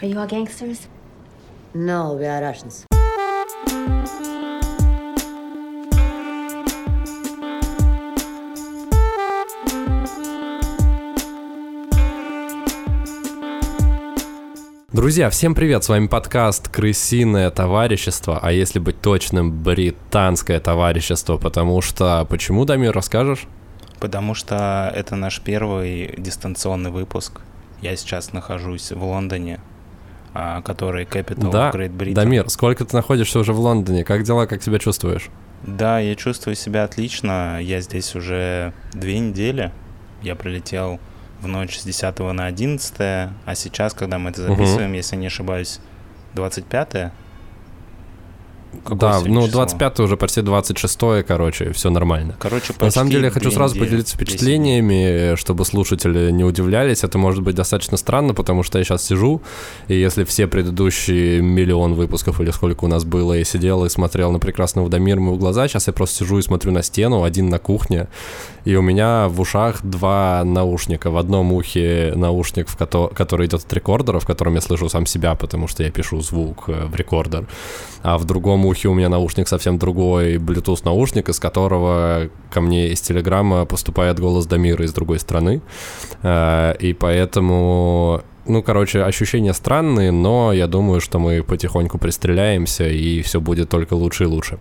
Are you all gangsters? No, we are Russians. Друзья, всем привет! С вами подкаст «Крысиное товарищество», а если быть точным, британское товарищество, потому что... Почему, Дамир, расскажешь? Потому что это наш первый дистанционный выпуск. Я сейчас нахожусь в Лондоне, который Capital да, Great Britain. Дамир, сколько ты находишься уже в Лондоне? Как дела, как себя чувствуешь? Да, я чувствую себя отлично. Я здесь уже две недели. Я прилетел в ночь с 10 на 11, а сейчас, когда мы это записываем, угу. если не ошибаюсь, 25 Какое да, ну 25 уже почти 26 короче, все нормально. Короче, На самом деле я хочу сразу поделиться впечатлениями, чтобы слушатели не удивлялись. Это может быть достаточно странно, потому что я сейчас сижу, и если все предыдущие миллион выпусков или сколько у нас было, я сидел и смотрел на прекрасного Дамира в глаза, сейчас я просто сижу и смотрю на стену, один на кухне, и у меня в ушах два наушника. В одном ухе наушник, в ко- который идет от рекордера, в котором я слышу сам себя, потому что я пишу звук э, в рекордер, а в другом другом ухе у меня наушник совсем другой, Bluetooth наушник, из которого ко мне из Телеграма поступает голос Дамира из другой страны. Э, и поэтому ну, короче, ощущения странные, но я думаю, что мы потихоньку пристреляемся, и все будет только лучше и лучше.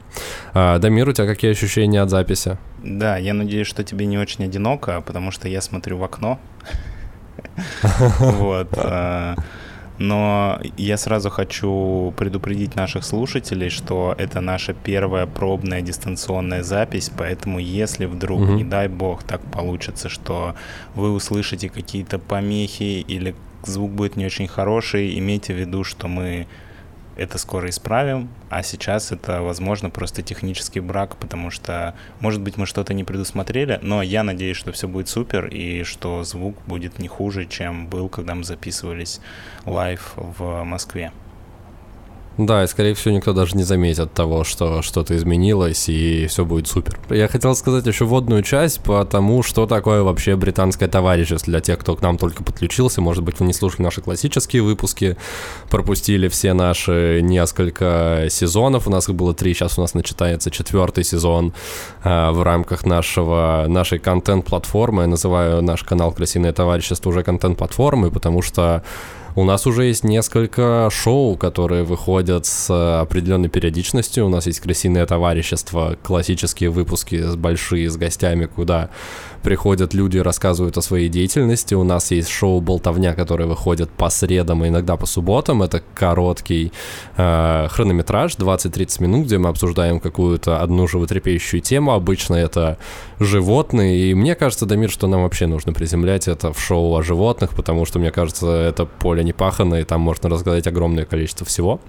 А, Дамир, у тебя какие ощущения от записи? Да, я надеюсь, что тебе не очень одиноко, потому что я смотрю в окно. Вот. Но я сразу хочу предупредить наших слушателей, что это наша первая пробная дистанционная запись, поэтому если вдруг, угу. не дай бог, так получится, что вы услышите какие-то помехи или звук будет не очень хороший, имейте в виду, что мы это скоро исправим, а сейчас это, возможно, просто технический брак, потому что, может быть, мы что-то не предусмотрели, но я надеюсь, что все будет супер и что звук будет не хуже, чем был, когда мы записывались live в Москве. Да, и скорее всего никто даже не заметит того, что что-то изменилось, и все будет супер. Я хотел сказать еще вводную часть по тому, что такое вообще британское товарищество для тех, кто к нам только подключился. Может быть, вы не слушали наши классические выпуски, пропустили все наши несколько сезонов. У нас их было три, сейчас у нас начинается четвертый сезон э, в рамках нашего, нашей контент-платформы. Я называю наш канал «Красивое товарищество» уже контент-платформой, потому что у нас уже есть несколько шоу, которые выходят с определенной периодичностью. У нас есть «Крысиное товарищество», классические выпуски с большие, с гостями, куда приходят люди рассказывают о своей деятельности. У нас есть шоу «Болтовня», которое выходит по средам и иногда по субботам. Это короткий э, хронометраж, 20-30 минут, где мы обсуждаем какую-то одну животрепещущую тему. Обычно это животные. И мне кажется, Дамир, что нам вообще нужно приземлять это в шоу о животных, потому что, мне кажется, это поле непаханное, и там можно рассказать огромное количество всего.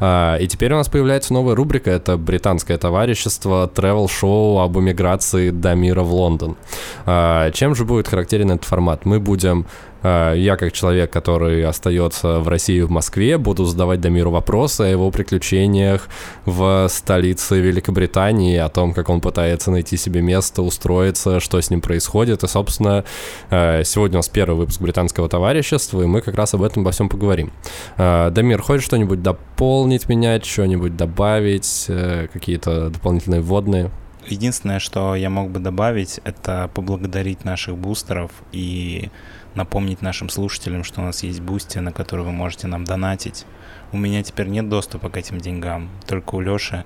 Э, и теперь у нас появляется новая рубрика. Это британское товарищество, travel-шоу об эмиграции Дамира в Лондон. А, чем же будет характерен этот формат? Мы будем а, я как человек, который остается в России в Москве, буду задавать Дамиру вопросы о его приключениях в столице Великобритании, о том, как он пытается найти себе место, устроиться, что с ним происходит. И, собственно, а, сегодня у нас первый выпуск британского товарищества, и мы как раз об этом обо всем поговорим. Дамир, хочешь что-нибудь дополнить, менять, что-нибудь добавить, э, какие-то дополнительные вводные? Единственное, что я мог бы добавить, это поблагодарить наших бустеров и напомнить нашим слушателям, что у нас есть Boosty, на который вы можете нам донатить. У меня теперь нет доступа к этим деньгам, только у Лёши.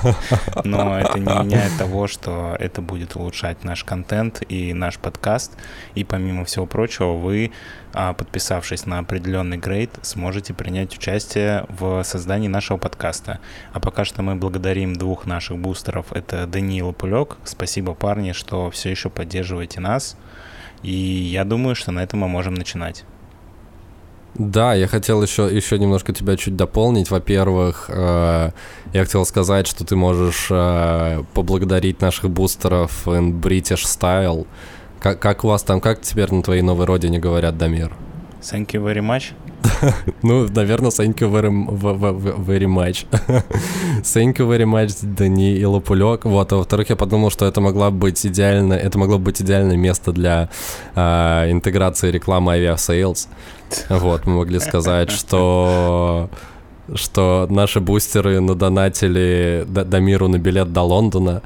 Но это не меняет того, что это будет улучшать наш контент и наш подкаст. И помимо всего прочего, вы, а, подписавшись на определенный грейд, сможете принять участие в создании нашего подкаста. А пока что мы благодарим двух наших бустеров. Это Даниил Пулек. Спасибо, парни, что все еще поддерживаете нас. И я думаю, что на этом мы можем начинать. Да, я хотел еще, еще немножко тебя чуть дополнить. Во-первых, э, я хотел сказать, что ты можешь э, поблагодарить наших бустеров in British Style. Как, как у вас там, как теперь на твоей новой родине говорят, Дамир? Thank you very much. Ну, наверное, thank you very, very much. thank you very much, и Лопулек. Вот, а во-вторых, я подумал, что это могло быть идеально, это могло быть идеальное место для э, интеграции рекламы Aviasales. Вот, мы могли сказать, что что наши бустеры надонатили Дамиру на билет до Лондона,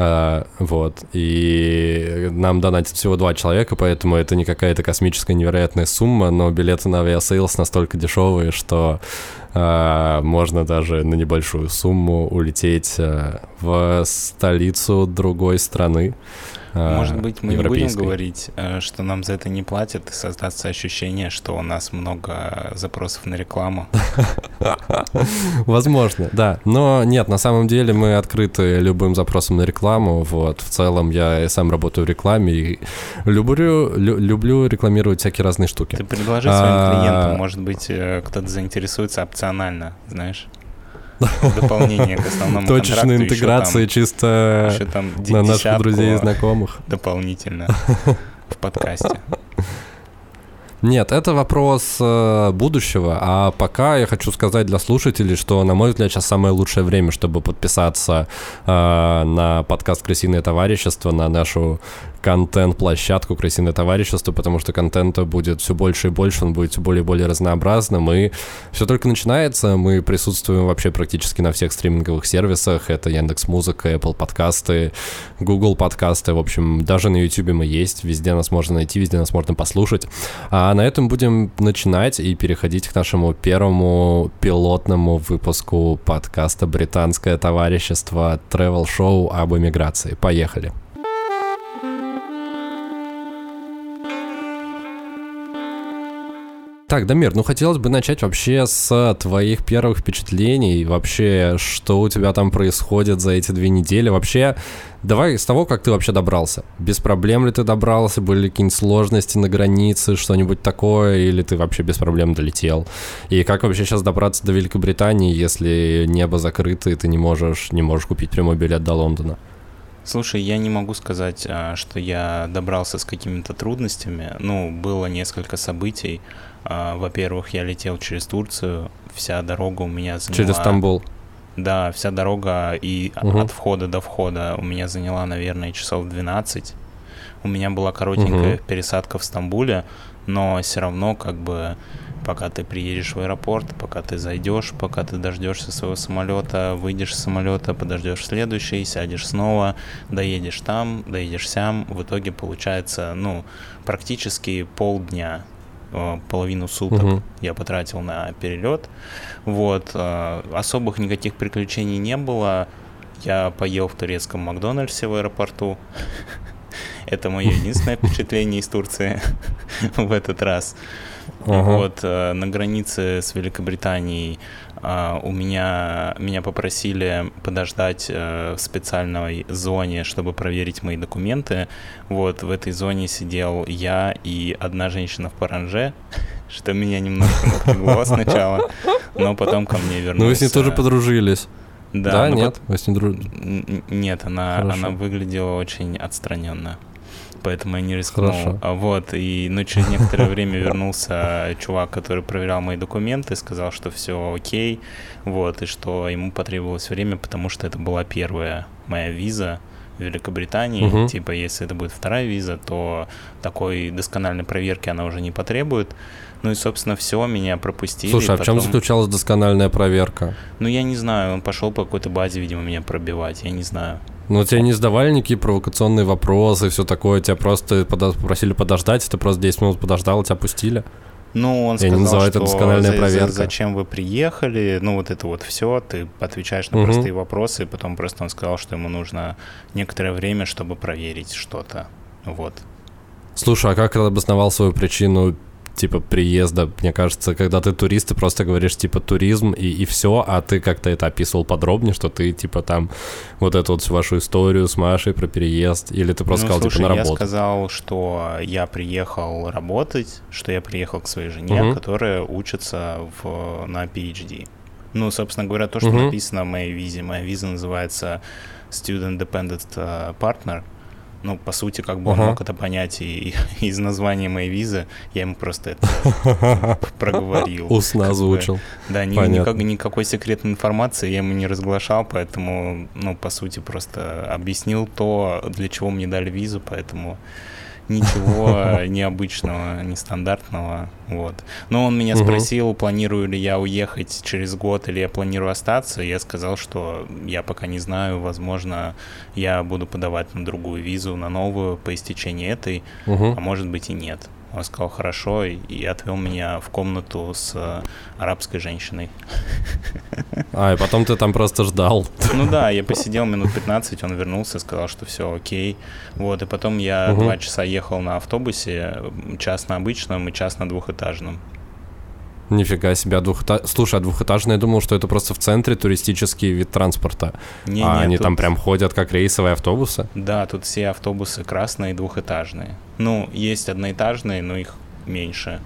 Э, вот. И нам донатит всего два человека, поэтому это не какая-то космическая невероятная сумма, но билеты на Aviasales настолько дешевые, что э, можно даже на небольшую сумму улететь э, в столицу другой страны. А, Может быть, мы не будем говорить, э, что нам за это не платят, и создаться ощущение, что у нас много запросов на рекламу. Возможно, да. Но нет, на самом деле мы открыты любым запросом на рекламу. Вот, в целом я сам работаю в рекламе и люблю, люблю рекламировать всякие разные штуки. Ты предложи своим а, клиентам, может быть, э, кто-то заинтересуется опционально, знаешь? дополнение к основному Точечная интеграция чисто на наших друзей и знакомых. Дополнительно в подкасте. Нет, это вопрос э, будущего, а пока я хочу сказать для слушателей, что, на мой взгляд, сейчас самое лучшее время, чтобы подписаться э, на подкаст «Крысиное товарищество», на нашу контент-площадку «Крысиное товарищество», потому что контента будет все больше и больше, он будет все более и более разнообразным, и все только начинается, мы присутствуем вообще практически на всех стриминговых сервисах, это Яндекс Музыка, Apple подкасты, Google подкасты, в общем, даже на YouTube мы есть, везде нас можно найти, везде нас можно послушать. А на этом будем начинать и переходить к нашему первому пилотному выпуску подкаста «Британское товарищество» travel шоу об эмиграции. Поехали! Так, Дамир, ну хотелось бы начать вообще с твоих первых впечатлений, вообще, что у тебя там происходит за эти две недели, вообще, давай с того, как ты вообще добрался. Без проблем ли ты добрался, были какие-нибудь сложности на границе, что-нибудь такое, или ты вообще без проблем долетел? И как вообще сейчас добраться до Великобритании, если небо закрыто, и ты не можешь, не можешь купить прямой билет до Лондона? Слушай, я не могу сказать, а, что я добрался с какими-то трудностями. Ну, было несколько событий, во-первых, я летел через Турцию, вся дорога у меня заняла... Через Стамбул? Да, вся дорога и угу. от входа до входа у меня заняла, наверное, часов 12. У меня была коротенькая угу. пересадка в Стамбуле, но все равно как бы пока ты приедешь в аэропорт, пока ты зайдешь, пока ты дождешься своего самолета, выйдешь с самолета, подождешь следующий, сядешь снова, доедешь там, доедешь сям, в итоге получается, ну, практически полдня половину суток угу. я потратил на перелет. Вот. Э, особых никаких приключений не было. Я поел в турецком Макдональдсе в аэропорту. Это мое единственное впечатление из Турции в этот раз. Вот э, на границе с Великобританией Uh, у меня меня попросили подождать uh, в специальной зоне, чтобы проверить мои документы. Вот в этой зоне сидел я и одна женщина в паранже, что меня немножко напрягло сначала, но потом ко мне вернулся. Ну вы с ней тоже подружились. Да, да нет, вы с ней друж... Нет, она, она выглядела очень отстраненно поэтому я не рискнул. Хорошо. А вот, и, ну, через некоторое время вернулся чувак, который проверял мои документы, сказал, что все окей, вот, и что ему потребовалось время, потому что это была первая моя виза в Великобритании. Угу. Типа, если это будет вторая виза, то такой доскональной проверки она уже не потребует. Ну и, собственно, все, меня пропустили. Слушай, а потом... в чем заключалась доскональная проверка? Ну, я не знаю, он пошел по какой-то базе, видимо, меня пробивать, я не знаю. Ну, тебя не задавали никакие провокационные вопросы, все такое, тебя просто подо- попросили подождать, ты просто 10 минут подождал, тебя пустили? Ну, он сказал, не называю что это доскональная за, проверка. За, зачем вы приехали, ну, вот это вот все, ты отвечаешь на угу. простые вопросы, и потом просто он сказал, что ему нужно некоторое время, чтобы проверить что-то, вот. Слушай, а как ты обосновал свою причину типа приезда. Мне кажется, когда ты турист, ты просто говоришь типа туризм и, и все, а ты как-то это описывал подробнее, что ты типа там вот эту вот вашу историю с Машей про переезд, или ты просто ну, сказал слушай, типа на работу? я сказал, что я приехал работать, что я приехал к своей жене, угу. которая учится в, на PhD. Ну, собственно говоря, то, что угу. написано в моей визе. Моя виза называется Student Dependent э, Partner. Ну, по сути, как бы он Ага. мог это понять и, и из названия моей визы. Я ему просто это проговорил. Устно озвучил. Да, ни- никак- никакой секретной информации я ему не разглашал, поэтому, ну, по сути, просто объяснил то, для чего мне дали визу, поэтому ничего необычного, нестандартного, вот. Но он меня спросил, планирую ли я уехать через год или я планирую остаться. Я сказал, что я пока не знаю, возможно, я буду подавать на другую визу, на новую по истечении этой, а может быть и нет. Он сказал хорошо и, отвел меня в комнату с э, арабской женщиной. А, и потом ты там просто ждал. Ну да, я посидел минут 15, он вернулся, сказал, что все окей. Вот, и потом я Мгм. два часа ехал на автобусе, час на обычном и час на двухэтажном. Нифига себе, двухэта... Слушай, а двухэтажный, я думал, что это просто в центре туристический вид транспорта. Не, а не, они тут- там прям ходят как рейсовые автобусы? Да, тут все автобусы красные и двухэтажные. Ну, есть одноэтажные, но их меньше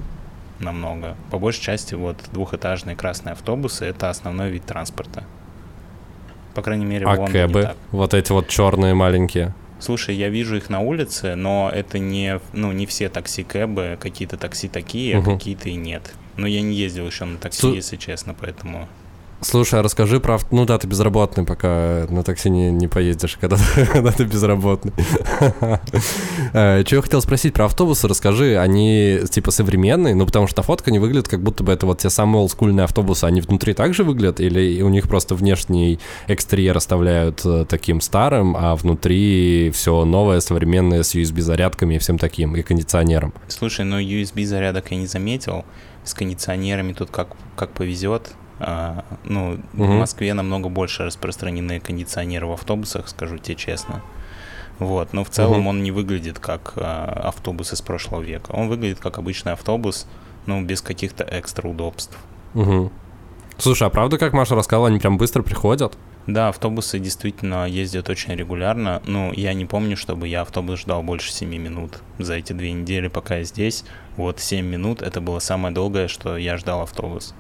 намного. По большей части вот двухэтажные красные автобусы — это основной вид транспорта. По крайней мере, в А Лондоне кэбы? так. Вот эти вот черные маленькие. Слушай, я вижу их на улице, но это не, ну, не все такси-кэбы, какие-то такси такие, а Мгм. какие-то и нет. Но я не ездил еще на такси, Су- если честно, поэтому... Слушай, а расскажи про... Ну да, ты безработный, пока на такси не, не поездишь, когда, когда ты безработный. Что я хотел спросить про автобусы, расскажи, они типа современные? Ну, потому что на фотке они выглядят, как будто бы это вот те самые олдскульные автобусы, они внутри также выглядят? Или у них просто внешний экстерьер оставляют э, таким старым, а внутри все новое, современное, с USB-зарядками и всем таким, и кондиционером? Слушай, ну USB зарядок я не заметил. С кондиционерами тут как, как повезет. А, ну, в Мгм. Москве намного больше распространены кондиционеры в автобусах, скажу тебе честно. Вот, но в целом Мгм. он не выглядит как а, автобус из прошлого века. Он выглядит как обычный автобус, ну, без каких-то экстра удобств. Мгм. Слушай, а правда, как Маша рассказала, они прям быстро приходят? Да, автобусы действительно ездят очень регулярно. Ну, я не помню, чтобы я автобус ждал больше 7 минут. За эти две недели, пока я здесь, вот 7 минут, это было самое долгое, что я ждал автобус.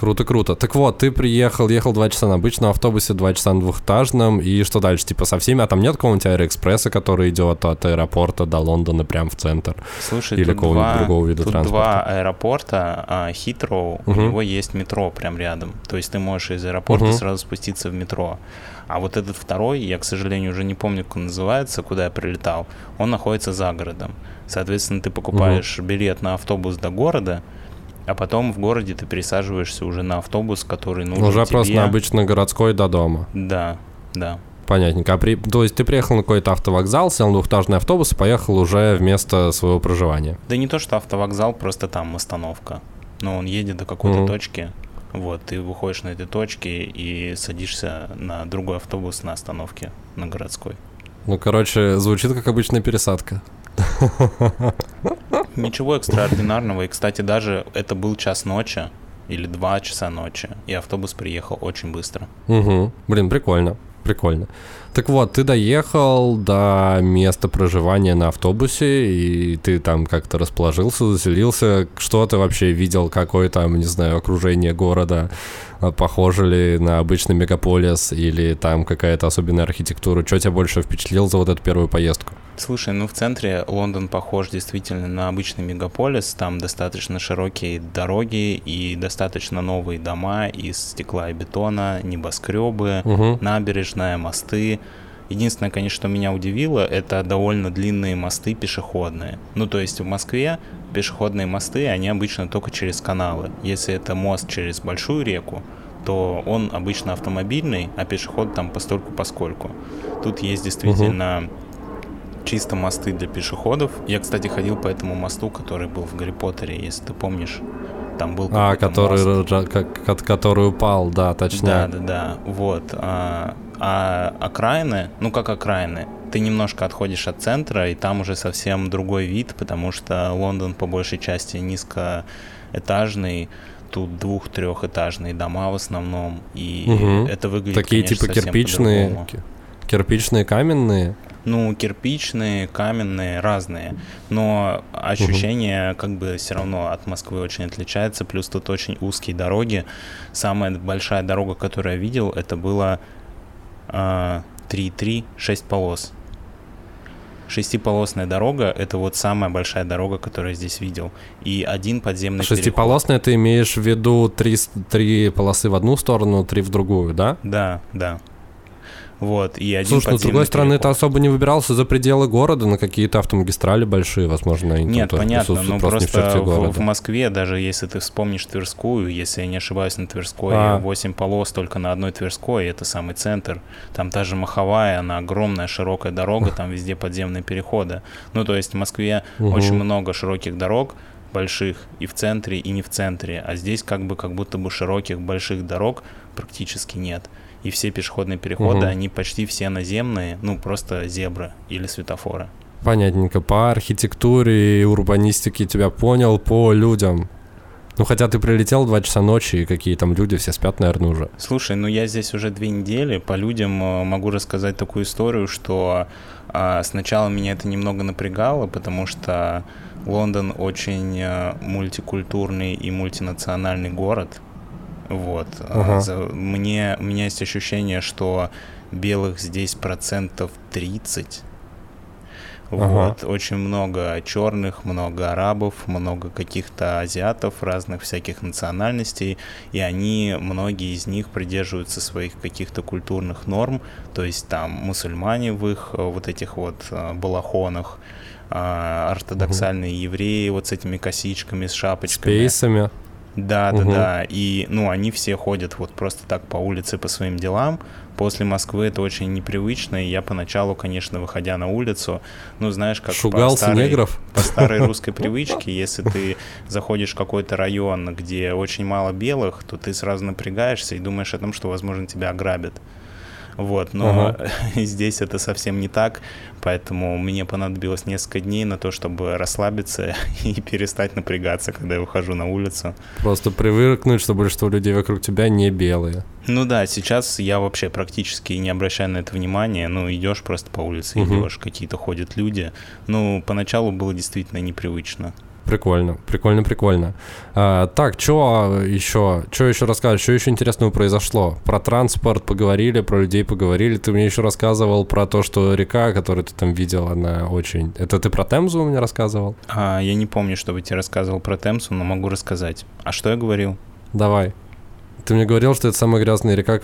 Круто, круто. Так вот, ты приехал, ехал два часа на обычном автобусе, два часа на двухэтажном, и что дальше? Типа со всеми, а там нет какого-нибудь аэроэкспресса, который идет от аэропорта до Лондона прям в центр? Слушай, Или какого-нибудь другого вида тут транспорта. два аэропорта, а Хитроу, у Мгм. него есть метро прям рядом. То есть ты можешь из аэропорта Мгм. сразу спуститься в метро. А вот этот второй, я, к сожалению, уже не помню, как он называется, куда я прилетал, он находится за городом. Соответственно, ты покупаешь билет на автобус до города, а потом в городе ты пересаживаешься уже на автобус, который нужен Уже тебе. просто на обычно городской до дома. Да, да. Понятненько. А при... То есть ты приехал на какой-то автовокзал, сел на двухэтажный автобус и поехал уже в место своего проживания. Да не то, что автовокзал, просто там остановка. Но он едет до какой-то Мгм. точки. Вот, ты выходишь на этой точке и садишься на другой автобус на остановке, на городской. Ну, короче, звучит как обычная пересадка. Ничего экстраординарного. И, кстати, даже это был час ночи или два часа ночи, и автобус приехал очень быстро. Угу. Блин, прикольно. Прикольно. Так вот, ты доехал до места проживания на автобусе, и ты там как-то расположился, заселился. Что ты вообще видел? Какое там, не знаю, окружение города? А Похоже ли на обычный мегаполис? Или там какая-то особенная архитектура? Что тебя больше впечатлило за вот эту первую поездку? Слушай, ну в центре Лондон похож действительно на обычный мегаполис. Там достаточно широкие дороги и достаточно новые дома из стекла и бетона, небоскребы, Угу. набережная, мосты. Единственное, конечно, что меня удивило, это довольно длинные мосты пешеходные. Ну, то есть в Москве пешеходные мосты, они обычно только через каналы. Если это мост через большую реку, то он обычно автомобильный, а пешеход там постольку поскольку. Тут есть действительно чисто мосты для пешеходов. Я, кстати, ходил по этому мосту, который был в Гарри Поттере, если ты помнишь. Там был А, который, мост. как- ко- который упал, да, точнее. Да, да, да. Вот. А, а окраины, ну как окраины, ты немножко отходишь от центра, и там уже совсем другой вид, потому что Лондон по большей части низкоэтажный, тут двух-трехэтажные дома в основном, и Мгм. это выглядит, Такие конечно, типа кирпичные, кирпичные, каменные. Ну, кирпичные, каменные, разные. Но ощущение как бы все равно от Москвы очень отличается. Плюс тут очень узкие дороги. Самая большая дорога, которую я видел, это было а, 3,3, 6 полос. Шестиполосная дорога — это вот самая большая дорога, которую я здесь видел. И один подземный Шестиполосная ты имеешь в виду три, три полосы в одну сторону, три в другую, да? Да, да. Вот, и один Слушай, ну, с другой стороны, ты особо не выбирался за пределы города на какие-то автомагистрали большие, возможно, они Нет, понятно, но просто, просто в, в Москве, даже если ты вспомнишь Тверскую, если я не ошибаюсь, на Тверской а. 8 полос только на одной Тверской, это самый центр. Там та же Маховая, она огромная, широкая дорога, там везде подземные переходы. Ну, то есть в Москве угу. очень много широких дорог, больших и в центре, и не в центре. А здесь как бы как будто бы широких больших дорог практически нет и все пешеходные переходы, угу. они почти все наземные, ну просто зебры или светофоры. Понятненько. По архитектуре и урбанистике тебя понял, по людям. Ну, хотя ты прилетел 2 часа ночи, и какие там люди, все спят, наверное, уже. Слушай, ну я здесь уже две недели, по людям э, могу рассказать такую историю, что а, сначала меня это немного напрягало, потому что Лондон очень а, мультикультурный и мультинациональный город, вот. Ага. За, мне, у меня есть ощущение, что белых здесь процентов 30. Ага. Вот, очень много черных, много арабов, много каких-то азиатов, разных всяких национальностей, и они, многие из них придерживаются своих каких-то культурных норм, то есть там мусульмане в их э, вот этих вот э, балахонах, а, ортодоксальные угу. евреи вот с этими косичками, с шапочками. С пейсами. Да, угу. да, да. И, ну, они все ходят вот просто так по улице по своим делам. После Москвы это очень непривычно, и я поначалу, конечно, выходя на улицу, ну, знаешь, как Шугался по старой, негров? по старой русской привычке, если ты заходишь в какой-то район, где очень мало белых, то ты сразу напрягаешься и думаешь о том, что, возможно, тебя ограбят. Вот, но ага. здесь это совсем не так, поэтому мне понадобилось несколько дней на то, чтобы расслабиться и перестать напрягаться, когда я выхожу на улицу. Просто привыкнуть, что большинство людей вокруг тебя не белые. Ну да, сейчас я вообще практически не обращаю на это внимания. Ну, идешь просто по улице, угу. идешь, какие-то ходят люди. Ну, поначалу было действительно непривычно. Прикольно, прикольно, прикольно. А, так, что еще, что еще рассказать, что еще интересного произошло? Про транспорт поговорили, про людей поговорили. Ты мне еще рассказывал про то, что река, которую ты там видел, она очень... Это ты про Темзу меня рассказывал? А, я не помню, чтобы тебе рассказывал про Темзу, но могу рассказать. А что я говорил? Давай. Ты мне говорил, что это самая грязная река,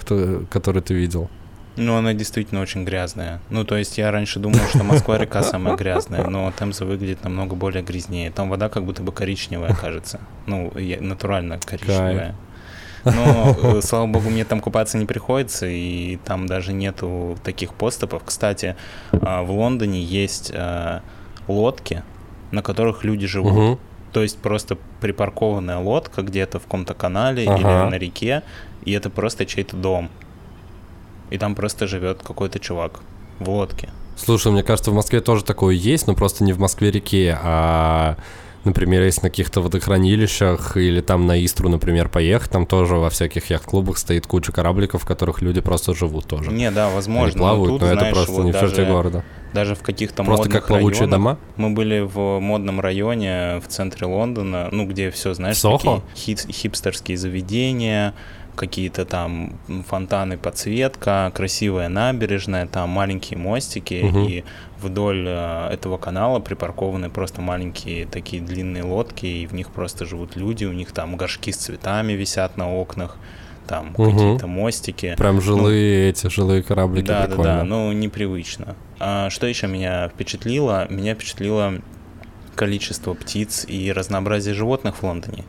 которую ты видел. Ну, она действительно очень грязная. Ну, то есть я раньше думал, что Москва-река самая грязная, но Темза выглядит намного более грязнее. Там вода как будто бы коричневая, кажется. Ну, натурально коричневая. Но, э, слава богу, мне там купаться не приходится, и там даже нету таких поступов. Кстати, а, в Лондоне есть а, лодки, на которых люди живут. Угу. То есть просто припаркованная лодка где-то в каком-то канале ага. или на реке, и это просто чей-то дом и там просто живет какой-то чувак в лодке. Слушай, мне кажется, в Москве тоже такое есть, но просто не в Москве-реке, а, например, если на каких-то водохранилищах или там на Истру, например, поехать, там тоже во всяких яхт-клубах стоит куча корабликов, в которых люди просто живут тоже. Не, да, возможно. Они плавают, но, тут, но знаешь, это просто вот не в черте города. Даже в каких-то просто как плавучие районах. дома? Мы были в модном районе в центре Лондона, ну, где все, знаешь, Сохо? такие хип- хипстерские заведения, какие-то там фонтаны, подсветка, красивая набережная, там маленькие мостики, угу. и вдоль э, этого канала припаркованы просто маленькие такие длинные лодки, и в них просто живут люди, у них там горшки с цветами висят на окнах, там угу. какие-то мостики. Прям жилые ну, эти, жилые кораблики, Да, прикольно. да, да, ну непривычно. А что еще меня впечатлило? Меня впечатлило количество птиц и разнообразие животных в Лондоне.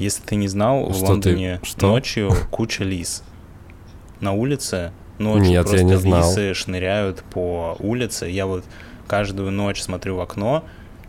Если ты не знал, что в Лондоне ты... что? ночью куча лис. На улице ночью Нет, просто я не знал. лисы шныряют по улице. Я вот каждую ночь смотрю в окно,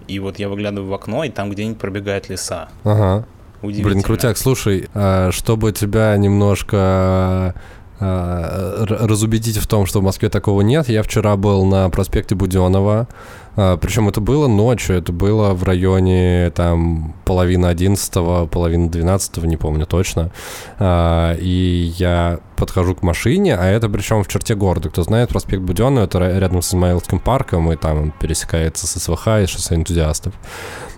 и вот я выглядываю в окно, и там где-нибудь пробегает лиса. Ага. Блин, крутяк, слушай, а, чтобы тебя немножко а, разубедить в том, что в Москве такого нет, я вчера был на проспекте Буденова, Причем это было ночью, это было в районе там половины одиннадцатого, половины двенадцатого, не помню точно. А, и я подхожу к машине, а это причем в черте города. Кто знает, проспект Буденного, это рядом с Измаилским парком, и там он пересекается с СВХ и шоссе энтузиастов.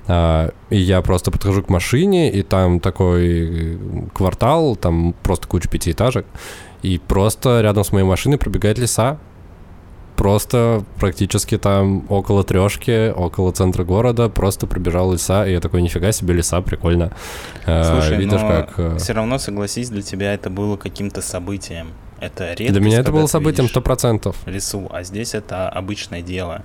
А, и я просто подхожу к машине, и там такой квартал, там просто куча пятиэтажек, и просто рядом с моей машиной пробегает леса, просто практически там около трешки, около центра города, просто пробежал леса, и я такой, нифига себе, леса, прикольно. Э, Слушай, Видишь, но как... Э, все равно, согласись, для тебя это было каким-то событием. Это редко. Для меня это было событием сто процентов. Лесу, а здесь это обычное дело.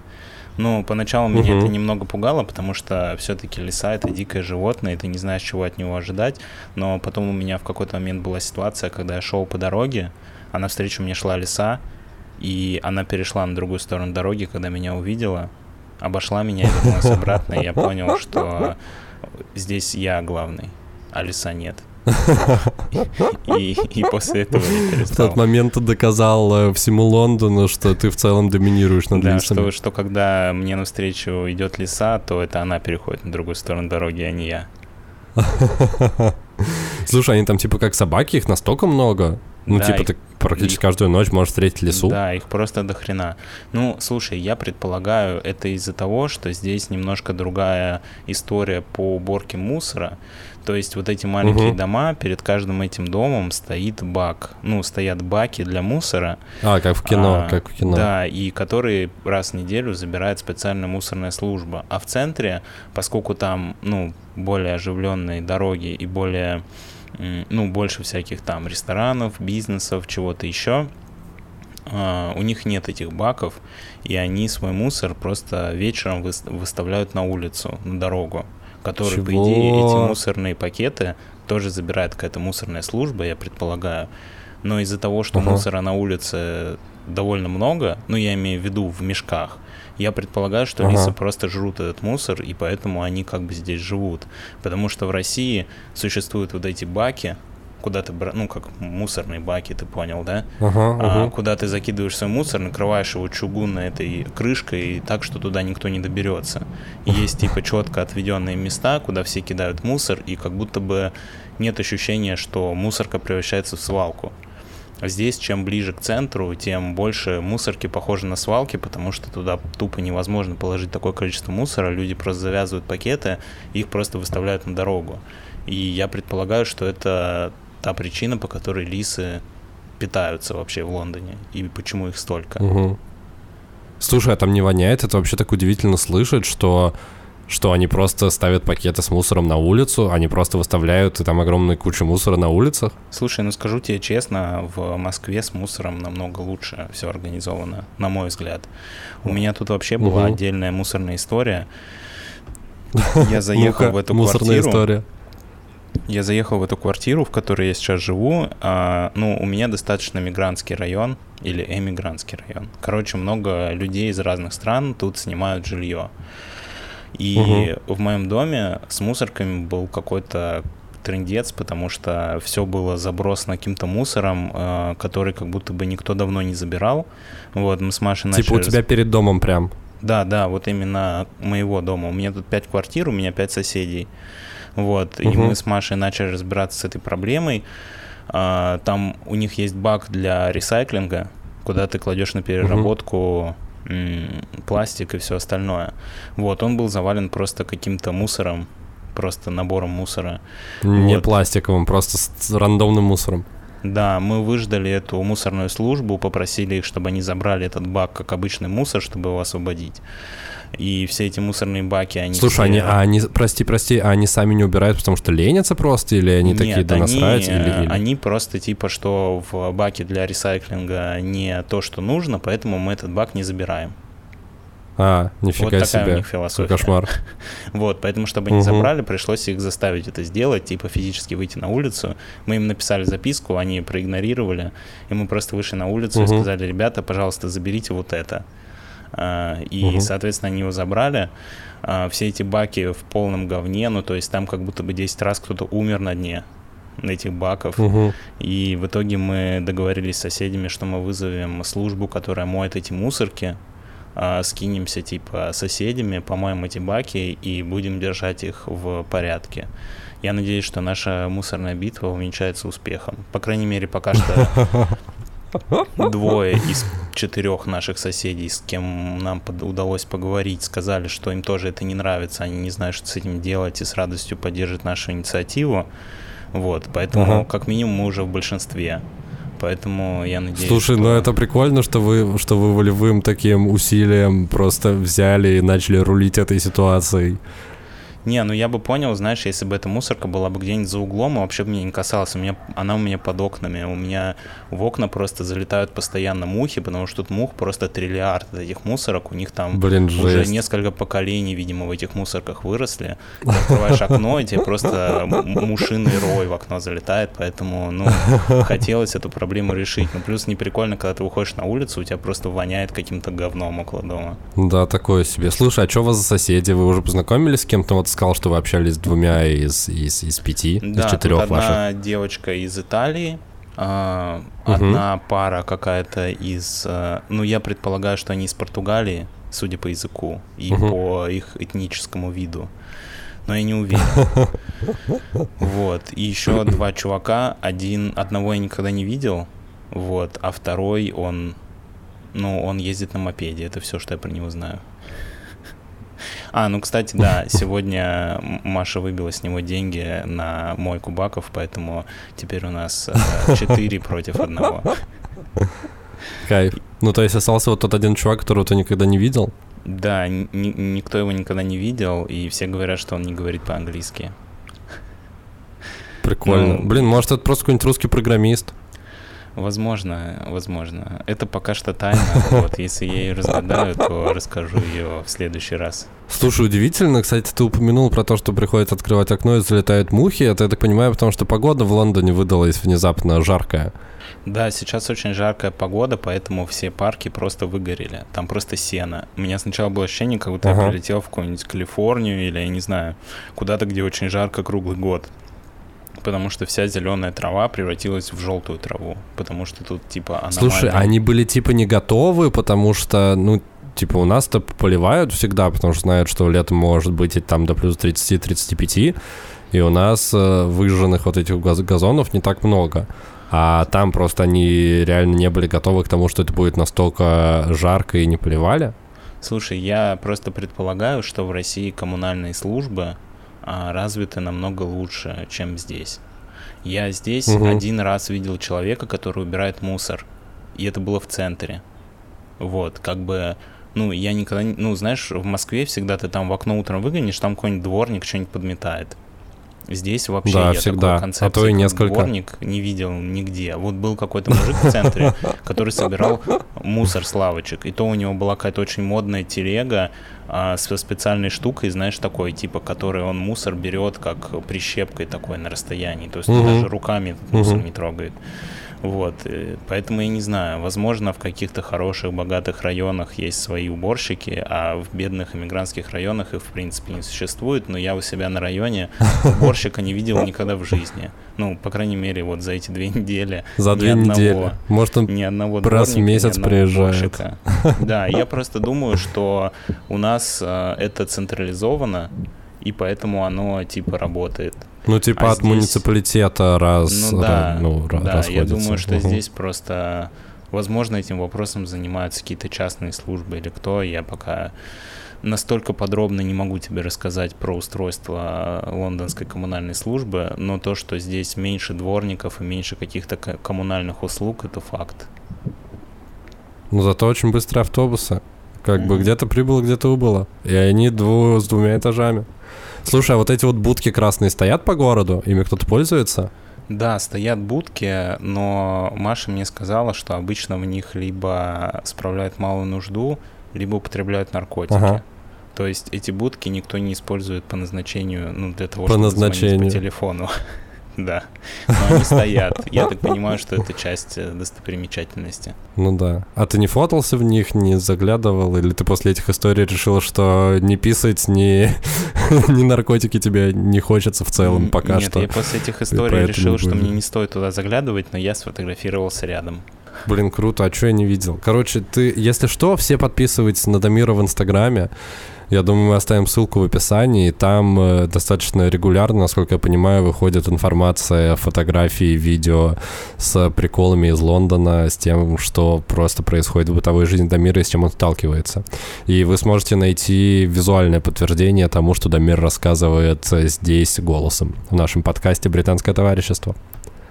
Ну, поначалу меня угу. это немного пугало, потому что все-таки лиса это дикое животное, и ты не знаешь, чего от него ожидать. Но потом у меня в какой-то момент была ситуация, когда я шел по дороге, а навстречу мне шла лиса, и она перешла на другую сторону дороги, когда меня увидела, обошла меня и вернулась обратно, и я понял, что здесь я главный, а лиса нет. И, и после этого не перестал. В тот момент ты доказал э, всему Лондону, что ты в целом доминируешь над да, лисами. Что, что когда мне навстречу идет лиса, то это она переходит на другую сторону дороги, а не я. Слушай, они там типа как собаки, их настолько много? Ну, да, типа, ты практически их, каждую ночь можешь встретить лесу. Да, их просто до хрена. Ну, слушай, я предполагаю, это из-за того, что здесь немножко другая история по уборке мусора. То есть вот эти маленькие угу. дома, перед каждым этим домом стоит бак. Ну, стоят баки для мусора. А, как в кино, а, как в кино. Да, и которые раз в неделю забирает специальная мусорная служба. А в центре, поскольку там, ну, более оживленные дороги и более, ну, больше всяких там ресторанов, бизнесов, чего-то еще, Uh, у них нет этих баков, и они свой мусор просто вечером выставляют на улицу, на дорогу который, Чего? по идее, эти мусорные пакеты тоже забирает какая-то мусорная служба, я предполагаю. Но из-за того, что uh-huh. мусора на улице довольно много, ну, я имею в виду в мешках, я предполагаю, что uh-huh. лисы просто жрут этот мусор, и поэтому они как бы здесь живут. Потому что в России существуют вот эти баки, куда ты, ну, как мусорные баки, ты понял, да? Uh-huh, uh-huh. А, куда ты закидываешь свой мусор, накрываешь его чугунной этой крышкой так, что туда никто не доберется. И есть, типа, четко отведенные места, куда все кидают мусор, и как будто бы нет ощущения, что мусорка превращается в свалку. Здесь, чем ближе к центру, тем больше мусорки похожи на свалки, потому что туда тупо невозможно положить такое количество мусора. Люди просто завязывают пакеты, их просто выставляют на дорогу. И я предполагаю, что это та причина, по которой лисы питаются вообще в Лондоне и почему их столько. Угу. Слушай, а там не воняет? Это вообще так удивительно слышать, что что они просто ставят пакеты с мусором на улицу, они просто выставляют и там огромную кучу мусора на улицах. Слушай, ну скажу тебе честно, в Москве с мусором намного лучше все организовано, на мой взгляд. У меня тут вообще была угу. отдельная мусорная история. Я заехал в эту мусорная история. Я заехал в эту квартиру, в которой я сейчас живу. А, ну, у меня достаточно мигрантский район или эмигрантский район. Короче, много людей из разных стран тут снимают жилье. И угу. в моем доме с мусорками был какой-то трендец, потому что все было забросано каким-то мусором, э, который как будто бы никто давно не забирал. Вот, мы с Машей начали... Типа у тебя перед домом прям? Да, да, вот именно моего дома. У меня тут пять квартир, у меня пять соседей. Вот, угу. и мы с Машей начали разбираться с этой проблемой. А, там у них есть бак для ресайклинга, куда ты кладешь на переработку угу. Пластик и все остальное. Вот, он был завален просто каким-то мусором, просто набором мусора. Не вот. пластиковым, просто с рандомным мусором. Да, мы выждали эту мусорную службу, попросили их, чтобы они забрали этот бак как обычный мусор, чтобы его освободить и все эти мусорные баки, они... Слушай, все... они, а они, прости, прости, а они сами не убирают, потому что ленятся просто, или они Нет, такие, да они, насрать? Или, или... они просто типа, что в баке для ресайклинга не то, что нужно, поэтому мы этот бак не забираем. А, нифига вот себе. такая у них философия. кошмар. вот, поэтому, чтобы они забрали, пришлось их заставить это сделать, типа физически выйти на улицу. Мы им написали записку, они проигнорировали, и мы просто вышли на улицу и сказали, ребята, пожалуйста, заберите вот это. А, и, угу. соответственно, они его забрали. А, все эти баки в полном говне, ну, то есть там как будто бы 10 раз кто-то умер на дне этих баков. Угу. И в итоге мы договорились с соседями, что мы вызовем службу, которая моет эти мусорки, а, скинемся типа соседями, помоем эти баки и будем держать их в порядке. Я надеюсь, что наша мусорная битва увенчается успехом. По крайней мере, пока что двое из четырех наших соседей, с кем нам удалось поговорить, сказали, что им тоже это не нравится, они не знают, что с этим делать, и с радостью поддержат нашу инициативу. Вот, поэтому, uh-huh. как минимум, мы уже в большинстве. Поэтому я надеюсь, Слушай, что... ну это прикольно, что вы, что вы волевым таким усилием просто взяли и начали рулить этой ситуацией. Не, ну я бы понял, знаешь, если бы эта мусорка была бы где-нибудь за углом, и вообще бы меня не касалась. У меня, она у меня под окнами. У меня в окна просто залетают постоянно мухи, потому что тут мух просто триллиард этих мусорок. У них там Блин, уже жесть. несколько поколений, видимо, в этих мусорках выросли. Ты открываешь окно, и тебе просто мушиный рой в окно залетает, поэтому, ну, хотелось эту проблему решить. Ну, плюс не прикольно, когда ты выходишь на улицу, у тебя просто воняет каким-то говном около дома. Да, такое себе. Слушай, а что у вас за соседи? Вы уже познакомились с кем-то? Вот сказал, что вы общались с двумя из, из, из пяти, Да, из четырех тут ваших. одна девочка из Италии, а, Мгм. одна пара какая-то из... а, ну, я предполагаю, что они из Португалии, судя по языку и Мгм. по их этническому виду. Но я не уверен. Вот. И еще два чувака. Один, одного я никогда не видел. Вот. А второй, он... Ну, он ездит на мопеде. Это все, что я про него знаю. А, ну, кстати, да, сегодня Маша выбила с него деньги на мойку баков, поэтому теперь у нас 4 против одного. Кайф. Ну, то есть остался вот тот один чувак, которого ты никогда не видел? Да, ни- никто его никогда не видел, и все говорят, что он не говорит по-английски. Прикольно. Ну, Блин, может, это просто какой-нибудь русский программист? Возможно, возможно. Это пока что тайна. Вот, если я ее разгадаю, то расскажу ее в следующий раз. Слушай, удивительно, кстати, ты упомянул про то, что приходится открывать окно и залетают мухи. Это, я так понимаю, потому что погода в Лондоне выдалась внезапно жаркая. Да, сейчас очень жаркая погода, поэтому все парки просто выгорели. Там просто сено. У меня сначала было ощущение, как будто Ага. я прилетел в какую-нибудь Калифорнию или, я не знаю, куда-то, где очень жарко круглый год. Потому что вся зеленая трава превратилась в желтую траву. Потому что тут типа аномальный... Слушай, они были типа не готовы, потому что, ну, типа у нас-то поливают всегда, потому что знают, что летом может быть и там до плюс 30-35, и у нас э, выжженных вот этих газ- газонов не так много. А там просто они реально не были готовы к тому, что это будет настолько жарко и не поливали. Слушай, я просто предполагаю, что в России коммунальные службы развиты намного лучше, чем здесь. Я здесь Мгм. один раз видел человека, который убирает мусор, и это было в центре. Вот, как бы, ну, я никогда, не- ну, знаешь, в Москве всегда ты там в окно утром выглянешь, там какой-нибудь дворник что-нибудь подметает. Здесь вообще Да, я всегда. такой А то концепции, и как несколько. дворник не видел нигде. Вот был какой-то мужик в центре, который собирал мусор с лавочек. И то у него была какая-то очень модная телега а, со специальной штукой, знаешь, такой, типа, который он мусор берет как прищепкой такой на расстоянии. То есть Мгм. даже руками этот мусор Мгм. не трогает. Вот, поэтому я не знаю, возможно, в каких-то хороших, богатых районах есть свои уборщики, а в бедных иммигрантских районах их, в принципе, не существует, но я у себя на районе уборщика не видел никогда в жизни. Ну, по крайней мере, вот за эти две недели. За две одного. недели. Может, он Ни одного раз в месяц приезжает. уборщика. Да, я просто думаю, что у нас э, это централизовано, и поэтому оно типа работает. Ну, типа А от здесь- муниципалитета раз, Ну да, ну, да, я расходится. думаю, что Мгм. здесь просто, возможно, этим вопросом занимаются какие-то частные службы или кто. Я пока настолько подробно не могу тебе рассказать про устройство лондонской коммунальной службы, но то, что здесь меньше дворников и меньше каких-то ко- коммунальных услуг, это факт. Ну, зато очень быстрые автобусы. Как бы Мгм. где-то прибыло, где-то убыло. И они дву- с двумя этажами. Слушай, а вот эти вот будки красные стоят по городу? Ими кто-то пользуется? Да, стоят будки, но Маша мне сказала, что обычно в них либо справляют малую нужду, либо употребляют наркотики. Ага. То есть эти будки никто не использует по назначению, ну, для того, По чтобы звонить назначению. по телефону. Да. Но они стоят. Я так понимаю, что это часть э, достопримечательности. Ну да. А ты не фотался в них, не заглядывал? Или ты после этих историй решил, что не писать, ни, ни наркотики тебе не хочется в целом пока Нет, что? я после этих историй решил, что мне не стоит туда заглядывать, но я сфотографировался рядом. Блин, круто, а что я не видел? Короче, ты, если что, все подписывайтесь на Дамира в Инстаграме. Я думаю, мы оставим ссылку в описании. Там э, достаточно регулярно, насколько я понимаю, выходит информация, фотографии, видео с приколами из Лондона, с тем, что просто происходит в бытовой жизни Дамира и с чем он сталкивается. И вы сможете найти визуальное подтверждение тому, что Дамир рассказывает здесь голосом в нашем подкасте «Британское товарищество».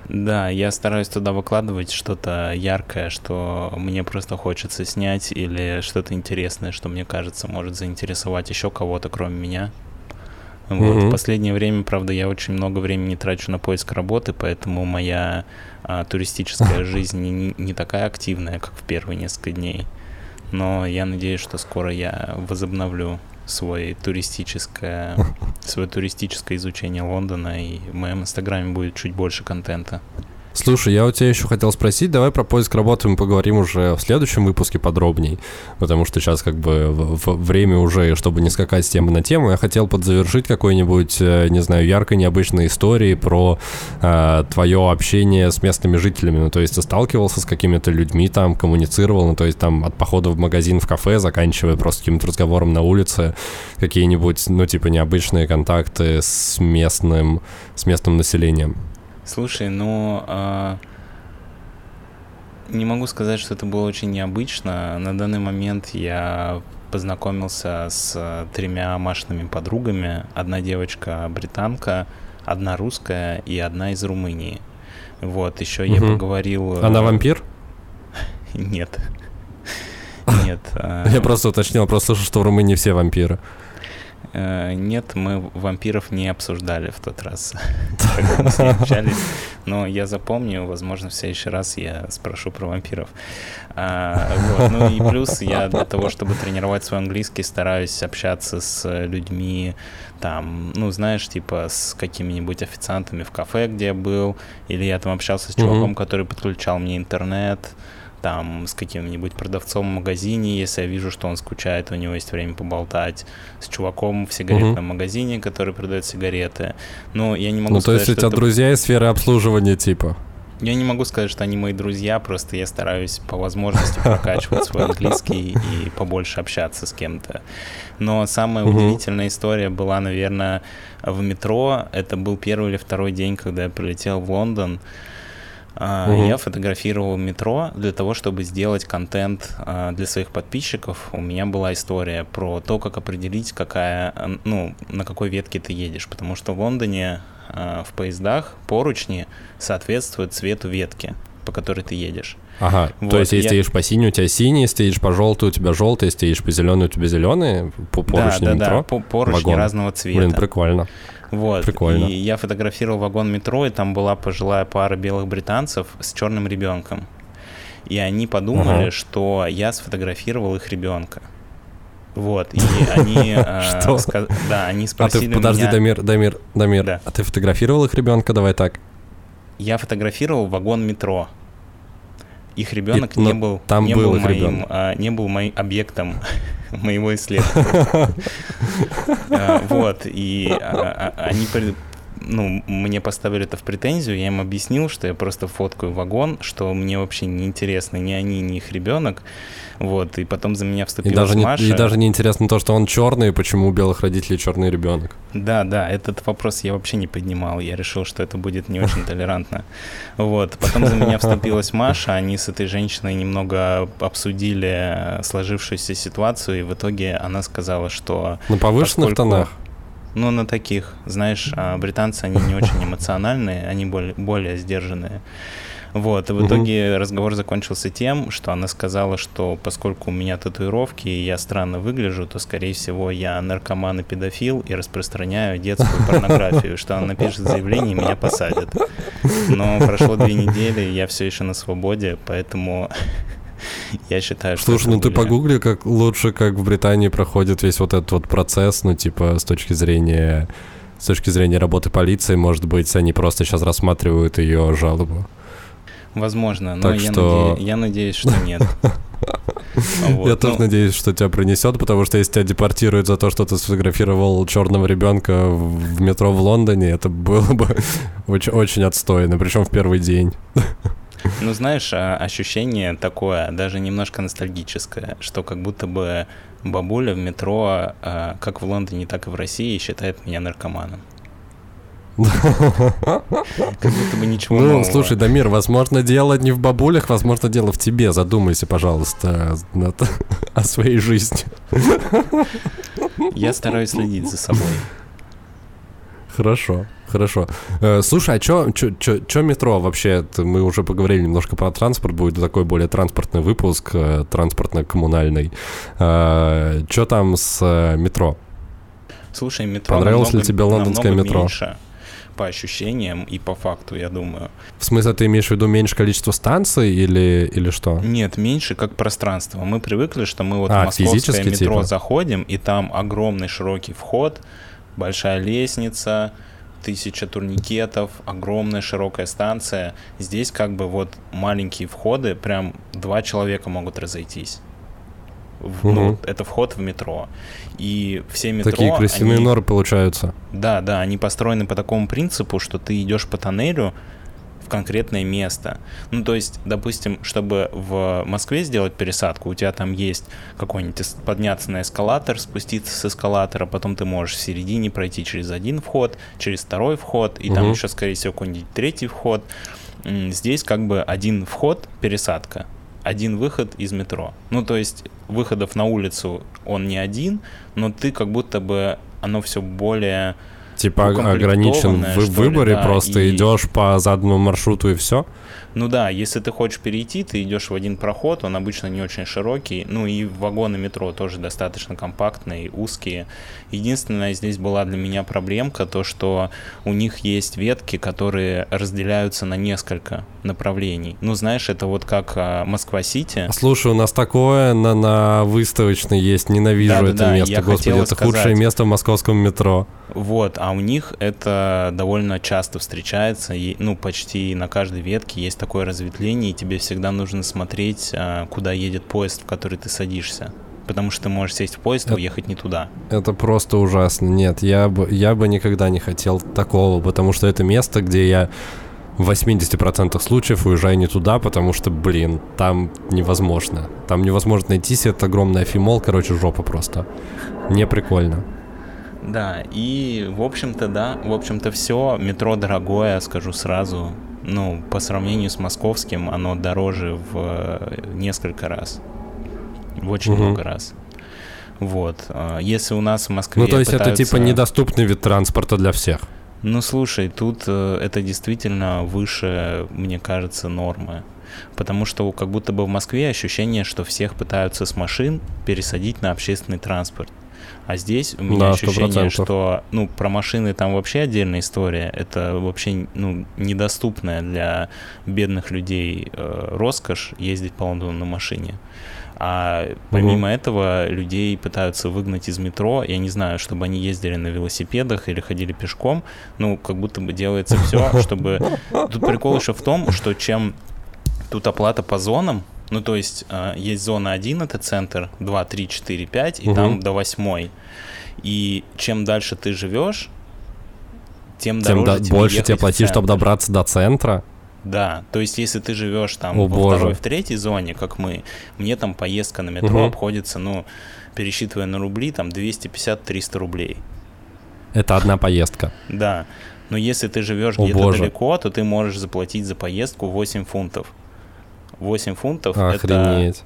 Да, я стараюсь туда выкладывать что-то яркое, что мне просто хочется снять, или что-то интересное, что мне кажется может заинтересовать еще кого-то, кроме меня. Вот. Мгм. В последнее время, правда, я очень много времени трачу на поиск работы, поэтому моя а, туристическая жизнь не- не такая активная, как в первые несколько дней. Но я надеюсь, что скоро я возобновлю свой туристическое, свое туристическое изучение Лондона, и в моем инстаграме будет чуть больше контента. Слушай, я у тебя еще хотел спросить, давай про поиск работы мы поговорим уже в следующем выпуске подробней, потому что сейчас как бы время уже, чтобы не скакать с темы на тему, я хотел подзавершить какой-нибудь, э, не знаю, яркой, необычной историей про э, твое общение с местными жителями, ну то есть ты сталкивался с какими-то людьми там, коммуницировал, ну то есть там от похода в магазин, в кафе, заканчивая просто каким-то разговором на улице, какие-нибудь, ну типа необычные контакты с местным, с местным населением. Слушай, ну а, не могу сказать, что это было очень необычно. На данный момент я познакомился с э, тремя Машиными подругами. Одна девочка британка, одна русская и одна из Румынии. Вот, еще я Мгм. поговорил... Она э, вампир? Нет. Нет. э, Я просто уточнил, просто слышал, что в Румынии все вампиры. Э, Нет, мы вампиров не обсуждали в тот раз, когда мы с ней общались. Но я запомню, возможно, в следующий раз я спрошу про вампиров. А, вот. Ну и плюс я для того, чтобы тренировать свой английский, стараюсь общаться с людьми, там, ну, знаешь, типа с какими-нибудь официантами в кафе, где я был, или я там общался с чуваком, который подключал мне интернет, там с каким-нибудь продавцом в магазине, если я вижу, что он скучает, у него есть время поболтать, с чуваком в сигаретном магазине, который продает сигареты. Но я не могу Ну, то сказать, есть у тебя это- друзья из сферы обслуживания, типа. я не могу сказать, что они мои друзья, просто я стараюсь по возможности прокачивать свой английский и побольше общаться с кем-то. Но самая Мгм. удивительная история была, наверное, в метро. Это был первый или второй день, когда я прилетел в Лондон. Мгм. Я фотографировал метро для того, чтобы сделать контент а, для своих подписчиков. У меня была история про то, как определить, какая, ну, на какой ветке ты едешь. Потому что в Лондоне а, в поездах поручни соответствуют цвету ветки, по которой ты едешь. Ага, Вот, то есть если я- ты едешь по синей, у тебя синий, если ты едешь по желтый, у тебя желтый, если ты едешь по зеленый, у тебя зеленый, по поручни да, да, метро. да, по- поручни вагон. разного цвета. Блин, прикольно. Вот. Прикольно. И я фотографировал вагон метро, и там была пожилая пара белых британцев с черным ребенком. И они подумали, Ага. что я сфотографировал их ребенка. Вот. И они... э, Что? Да, они А спросили ты, подожди, меня... Дамир, Дамир, Дамир, Да. а ты фотографировал их ребенка? Давай так. Я фотографировал вагон метро. Их ребенок И- не но был, там не был был моим, ребенок. а, не был моим объектом моего исследования. А, Вот, и а, а, они ну, мне поставили это в претензию, я им объяснил, что я просто фоткаю вагон, что мне вообще не интересно ни они, ни их ребенок. Вот, и потом за меня И вступилась даже, не, Маша. и даже не интересно то, что он черный, и почему у белых родителей черный ребенок. Да, да, этот вопрос я вообще не поднимал. Я решил, что это будет не очень толерантно. Вот. Потом за меня вступилась Маша. Они с этой женщиной немного обсудили сложившуюся ситуацию, и в итоге она сказала, что На повышенных Поскольку- тонах. Ну, на таких, знаешь, а, британцы, они не очень эмоциональные, они более, более сдержанные. Вот, и в итоге разговор закончился тем, что она сказала, что поскольку у меня татуировки и я странно выгляжу, то, скорее всего, я наркоман и педофил и распространяю детскую порнографию, что она напишет заявление и меня посадят. Но прошло две недели, я все еще на свободе, поэтому я считаю, что... Слушай, ну ты погугли, как лучше, как в Британии проходит весь вот этот вот процесс, ну типа с точки зрения с точки зрения работы полиции, может быть, они просто сейчас рассматривают ее жалобу. Возможно, но Так я, что- наде- я надеюсь, что нет. Вот, Я тоже ну, надеюсь, что тебя принесет, потому что если тебя депортируют за то, что ты сфотографировал черного ребенка в в метро в Лондоне, это было бы очень, очень отстойно, причем в первый день. Ну, знаешь, а, ощущение такое, даже немножко ностальгическое, что как будто бы бабуля в метро, а, как в Лондоне, так и в России, считает меня наркоманом. Как будто бы ничего Ну, нового. слушай, Дамир, возможно, дело не в бабулях, возможно, дело в тебе. Задумайся, пожалуйста, над- о своей жизни. Я стараюсь следить за собой. Хорошо, хорошо. Э, слушай, а чё метро вообще? Мы уже поговорили немножко про транспорт, будет такой более транспортный выпуск, э, транспортно-коммунальный. Э, чё там с метро? Слушай, метро Понравилось намного, ли тебе лондонское метро? меньше по ощущениям и по факту, я думаю. В смысле, ты имеешь в виду меньше количество станций или, или что? Нет, меньше как пространство. Мы привыкли, что мы вот А, в московское метро типа? заходим, и там огромный широкий вход, большая лестница, тысяча турникетов, огромная широкая станция. Здесь как бы вот маленькие входы, прям два человека могут разойтись. В- Ну, Мгм. это вход в метро. И все метро... Такие крысиные они- норы получаются. Да, да, они построены по такому принципу, что ты идешь по тоннелю в конкретное место. Ну, то есть, допустим, чтобы в Москве сделать пересадку, у тебя там есть какой-нибудь подняться на эскалатор, спуститься с эскалатора, потом ты можешь в середине пройти через один вход, через второй вход, и там Мгм. еще, скорее всего, какой-нибудь третий вход. Здесь как бы один вход, пересадка, один выход из метро. Ну, то есть, выходов на улицу он не один, но ты как будто бы оно все более Типа Укомплектованное, ограничен в что ли, выборе, да, просто и- идешь по заданному маршруту и все. Ну да, если ты хочешь перейти, ты идешь в один проход, он обычно не очень широкий, ну и вагоны метро тоже достаточно компактные, узкие. Единственная здесь была для меня проблемка, то что у них есть ветки, которые разделяются на несколько направлений. Ну знаешь, это вот как а, Москва-Сити. Слушай, у нас такое на, на выставочной есть, ненавижу это Да-да-да, место, я господи, это худшее сказать. место в московском метро. Вот, а у них это довольно часто встречается, и, ну, почти на каждой ветке есть такое разветвление, и тебе всегда нужно смотреть, а, куда едет поезд, в который ты садишься. Потому что ты можешь сесть в поезд и Это- уехать не туда. Это просто ужасно. Нет, я бы, я бы никогда не хотел такого, потому что это место, где я в 80% случаев уезжаю не туда, потому что, блин, там невозможно. Там невозможно найти себе этот огромный афимол, короче, жопа просто. Не прикольно. Да, и, в общем-то, да, в общем-то, все. Метро дорогое, скажу сразу. Ну, по сравнению с московским, оно дороже в э, несколько раз. В очень Мгм. много раз. Вот. а, Если у нас в Москве Ну, то есть это типа пытаются- недоступный вид транспорта для всех. Ну, слушай, тут э, это действительно выше, мне кажется, нормы. Потому что как будто бы в Москве ощущение, что всех пытаются с машин пересадить на общественный транспорт. А здесь у меня Да, ощущение, 100%. что, ну, про машины там вообще отдельная история. Это вообще, ну, недоступная для бедных людей э, роскошь ездить по Лондону на машине. А помимо этого людей пытаются выгнать из метро, я не знаю, чтобы они ездили на велосипедах или ходили пешком, ну, как будто бы делается все, чтобы... Тут прикол еще в том, что чем тут оплата по зонам, ну, то есть э, есть зона 1, это центр, 2, 3, 4, 5, и Мгм. там до 8. И чем дальше ты живешь, тем Тем дороже да- тебе больше тебе платить, чтобы добраться до центра. Да, то есть если ты живешь там О, во боже. второй, в третьей зоне, как мы, мне там поездка на метро Мгм. обходится, ну, пересчитывая на рубли, там 250-300 рублей. Это одна поездка. Да, но если ты живешь где-то далеко, то ты можешь заплатить за поездку 8 фунтов. 8 фунтов это Охренеть.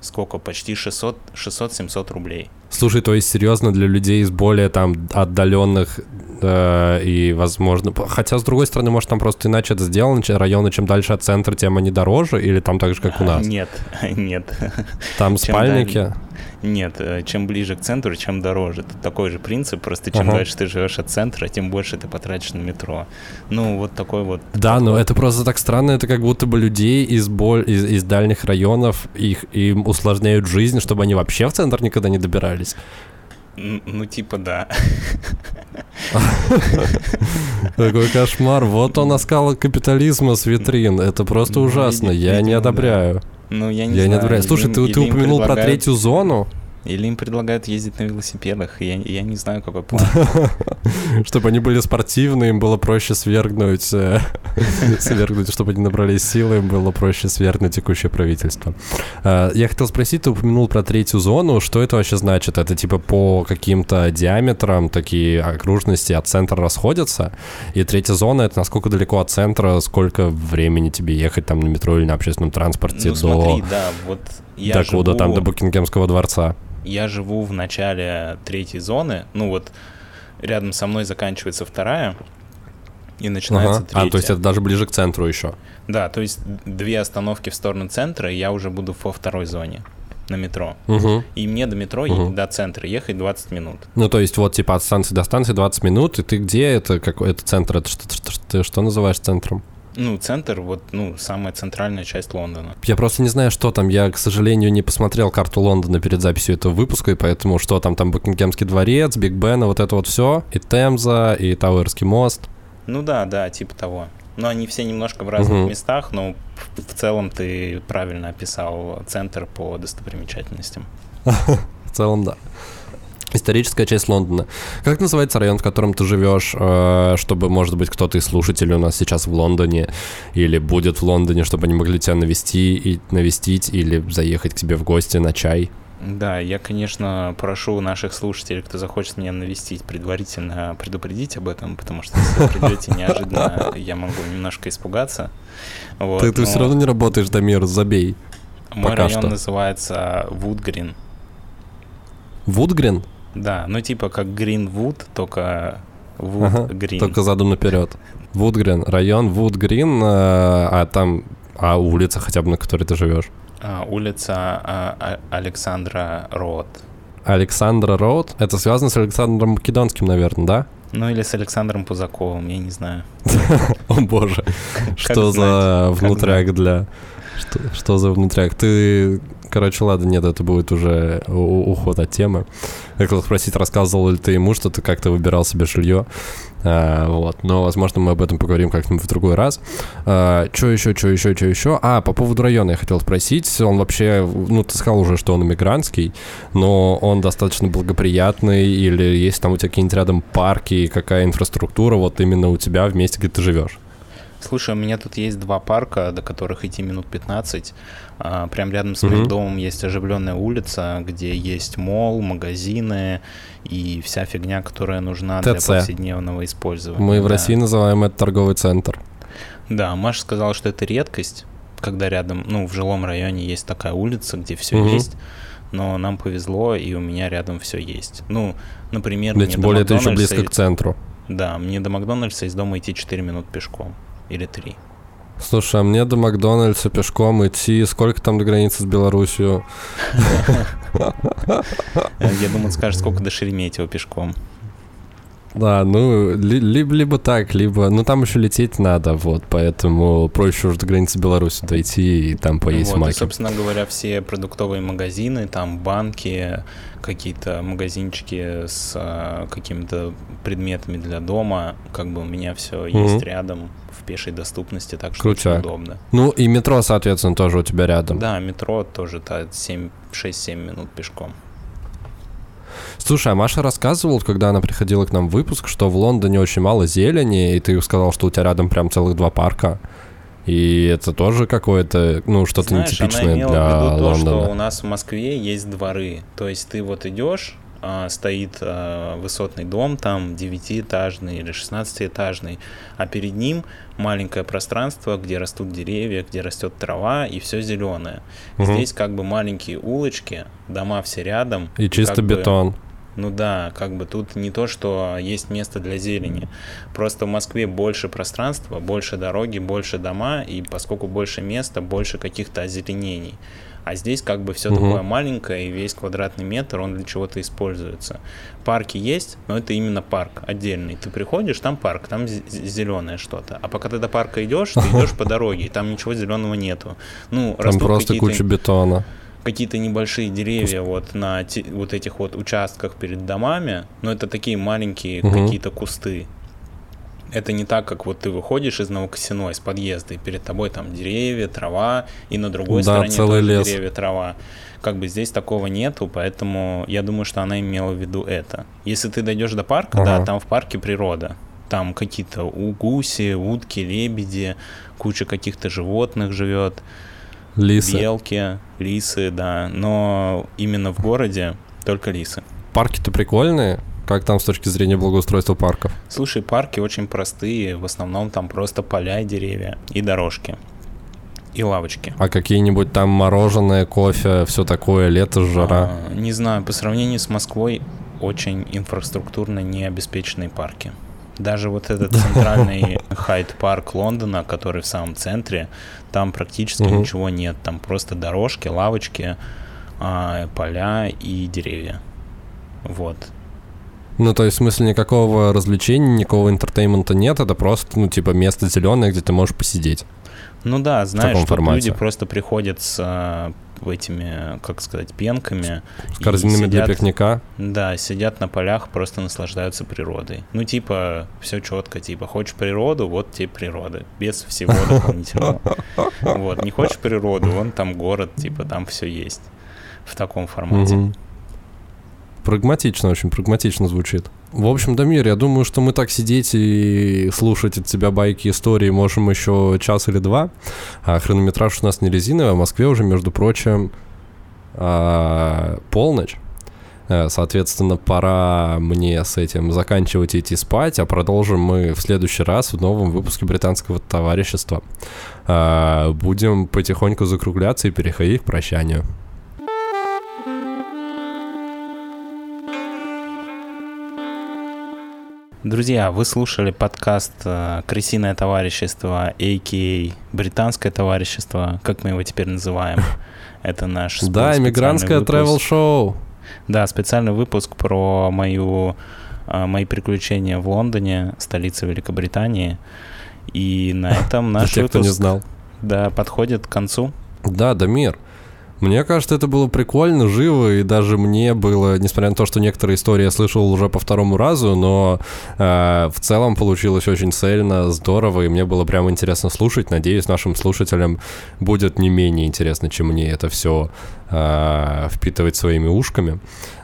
сколько? Почти 600 600-700 рублей. Слушай, то есть серьезно для людей из более там отдаленных э, и, возможно, хотя с другой стороны, может там просто иначе это сделано, районы чем дальше от центра, тем они дороже, или там так же, как у нас? Нет, нет. Там чем спальники. Нет, э, чем ближе к центру, чем дороже. Тут такой же принцип, просто чем Ага. дальше ты живешь от центра, тем больше ты потратишь на метро. Ну, вот такой вот. Да, но это просто так странно, это как будто бы людей из, боль, из, из дальних районов, их, им усложняют жизнь, чтобы они вообще в центр никогда не добирались. Ну, типа, да. Такой кошмар. Вот он оскал капитализма с витрин. Это просто Ну, ужасно. Я не одобряю. Ну, я не Я знаю. не одобряю. Слушай, ты, ты упомянул про предлагают- третью зону, Или им предлагают ездить на велосипедах. Я, я не знаю, какой план. чтобы они были спортивные, им было проще свергнуть, э, свергнуть, чтобы они набрались силы, им было проще свергнуть текущее правительство. Э, Я хотел спросить, ты упомянул про третью зону, что это вообще значит? Это типа по каким-то диаметрам такие окружности от центра расходятся, и третья зона это насколько далеко от центра, сколько времени тебе ехать там на метро или на общественном транспорте Ну, до, смотри, да, вот я до куда там, до живу- Букингемского дворца. Я живу в начале третьей зоны, ну вот рядом со мной заканчивается вторая, и начинается Ага. третья. А, то есть это даже ближе к центру еще. Да, то есть две остановки в сторону центра, и я уже буду во второй зоне на метро. Угу. И мне до метро, Мгм. до центра ехать 20 минут. Ну, то есть вот типа от станции до станции 20 минут, и ты где это? Какой это центр? Это что, что, что- ты что называешь центром? Ну, центр, вот, ну, самая центральная часть Лондона. Я просто не знаю, что там. Я, к сожалению, не посмотрел карту Лондона перед записью этого выпуска, и поэтому что там, там Букингемский дворец, Биг Бен, вот это вот все, и Темза, и Тауэрский мост. Ну да, да, типа того. Но они все немножко в разных Мгм. местах, но в, в целом ты правильно описал центр по достопримечательностям. В целом, да. Историческая часть Лондона. Как называется район, в котором ты живешь, э, чтобы, может быть, кто-то из слушателей у нас сейчас в Лондоне или будет в Лондоне, чтобы они могли тебя навести и навестить или заехать к тебе в гости на чай? Да, я, конечно, прошу наших слушателей, кто захочет меня навестить, предварительно предупредить об этом, потому что если вы придете неожиданно, я могу немножко испугаться. Вот, ты ты но все равно не работаешь, Дамир, забей. Мой пока район что. называется Вудгрин. Вудгрин? Да, ну типа как Гринвуд, только Ага, Вудгрин. Только задом наперед. Вудгрин, район Вудгрин, э, а там, а улица хотя бы, на которой ты живешь? А, улица а, а, Александра Роуд. Александра Роуд? Это связано с Александром Македонским, наверное, да? Ну или с Александром Пузаковым, я не знаю. О боже, что за внутряк для... Что, что за внутряк? Ты... Короче, ладно, нет, это будет уже уход от темы. Я хотел спросить, рассказывал ли ты ему, что ты как-то выбирал себе жилье. А, вот, но, возможно, мы об этом поговорим как-нибудь в другой раз. А, что еще, что еще, что еще? А, по поводу района я хотел спросить. Он вообще, ну, ты сказал уже, что он иммигрантский, но он достаточно благоприятный, или есть там у тебя какие-нибудь рядом парки, какая инфраструктура вот именно у тебя в месте, где ты живешь? Слушай, у меня тут есть два парка, до которых идти минут 15. А, Прям рядом с моим Мгм. домом есть оживленная улица, где есть мол, магазины и вся фигня, которая нужна для ТЦ. повседневного использования. Мы в Да. России называем это торговый центр. Да, Маша сказала, что это редкость, когда рядом, ну, в жилом районе есть такая улица, где все Мгм. есть. Но нам повезло, и у меня рядом все есть. Ну, например, Да, мне тем до более это еще близко к центру. Да, мне до Макдональдса из дома идти 4 минут пешком. Или 3. Слушай, а мне до Макдональдса пешком идти, сколько там до границы с Белоруссией? Я думаю, скажешь, сколько до Шереметьево пешком. Да, ну, ли- либо, либо так, либо... Ну, там еще лететь надо, вот, поэтому проще уже до границы Беларуси дойти и там поесть Вот, и, маки. собственно говоря, все продуктовые магазины, там банки, какие-то магазинчики с а, какими-то предметами для дома, как бы у меня все есть рядом в пешей доступности, так что очень Крутяк. удобно. Ну, и метро, соответственно, тоже у тебя рядом. Да, метро тоже та 7, 6-7 минут пешком. Слушай, а Маша рассказывала, когда она приходила к нам в выпуск, что в Лондоне очень мало зелени, и ты сказал, что у тебя рядом прям целых два парка. И это тоже какое-то, ну, что-то нетипичное она имела для в виду то, Лондона. что у нас в Москве есть дворы. То есть ты вот идешь, а, стоит а, высотный дом, там 9-этажный или 16-этажный, а перед ним маленькое пространство, где растут деревья, где растет трава и все зеленое. Мгм. Здесь как бы маленькие улочки, дома все рядом. И чисто как бы- бетон. ну да, как бы тут не то, что есть место для зелени. Просто в Москве больше пространства, больше дороги, больше дома, и поскольку больше места, больше каких-то озеленений. А здесь как бы все такое маленькое, и весь квадратный метр, он для чего-то используется. Парки есть, но это именно парк отдельный. Ты приходишь, там парк, там зеленое что-то. А пока ты до парка идешь, ты идешь по дороге, и там ничего зеленого нету. Ну, Там просто куча бетона. какие-то небольшие деревья вот на те- вот этих вот участках перед домами, но это такие маленькие Мгм. какие-то кусты. Это не так, как вот ты выходишь из Новокосино, из подъезда, и перед тобой там деревья, трава, и на другой Да, стороне целый тоже лес. деревья, трава. Как бы здесь такого нету, поэтому я думаю, что она имела в виду это. Если ты дойдешь до парка, да, Ага. там в парке природа. Там какие-то у- гуси, утки, лебеди, куча каких-то животных живет. Лисы. Белки, лисы, да. Но именно в городе только лисы. Парки-то прикольные. Как там с точки зрения благоустройства парков? Слушай, парки очень простые. В основном там просто поля и деревья. И дорожки. И лавочки. А какие-нибудь там мороженое, кофе, все такое, лето, жара. А, не знаю, по сравнению с Москвой очень инфраструктурно необеспеченные парки. Даже вот этот центральный Хайд-парк Лондона, который в самом центре, там практически угу. ничего нет. Там просто дорожки, лавочки, а, поля и деревья. Вот. Ну, то есть, в смысле, никакого развлечения, никакого entertainment а нет, это просто, ну, типа, место зеленое, где ты можешь посидеть. Ну да, знаешь, что люди просто приходят с а, этими, как сказать, пенками. С корзинами сидят, для пикника? Да, сидят на полях, просто наслаждаются природой. Ну, типа, все четко, типа, хочешь природу, вот тебе природа, без всего дополнительного. Вот, не хочешь природу, вон там город, типа, там все есть. В таком формате. Прагматично, очень прагматично звучит. В общем, Дамир, я думаю, что мы так сидеть и слушать от тебя байки истории можем еще час или два. А хронометраж у нас не резиновый, а в Москве уже, между прочим, а, полночь. Э, соответственно, пора мне с этим заканчивать и идти спать, а продолжим мы в следующий раз в новом выпуске британского товарищества. А, будем потихоньку закругляться и переходить к прощанию. Друзья, вы слушали подкаст э, «Крысиное товарищество», а.к.а. «Британское товарищество», как мы его теперь называем. Это наш Да, иммигрантское travel-шоу. Да, специальный выпуск про мою, э, мои приключения в Лондоне, столице Великобритании. И на этом наш кто не знал. Да, подходит к концу. Да, Дамир. Мне кажется, это было прикольно, живо, и даже мне было, несмотря на то, что некоторые истории я слышал уже по второму разу, но э, в целом получилось очень цельно, здорово, и мне было прям интересно слушать. Надеюсь, нашим слушателям будет не менее интересно, чем мне это все э, впитывать своими ушками.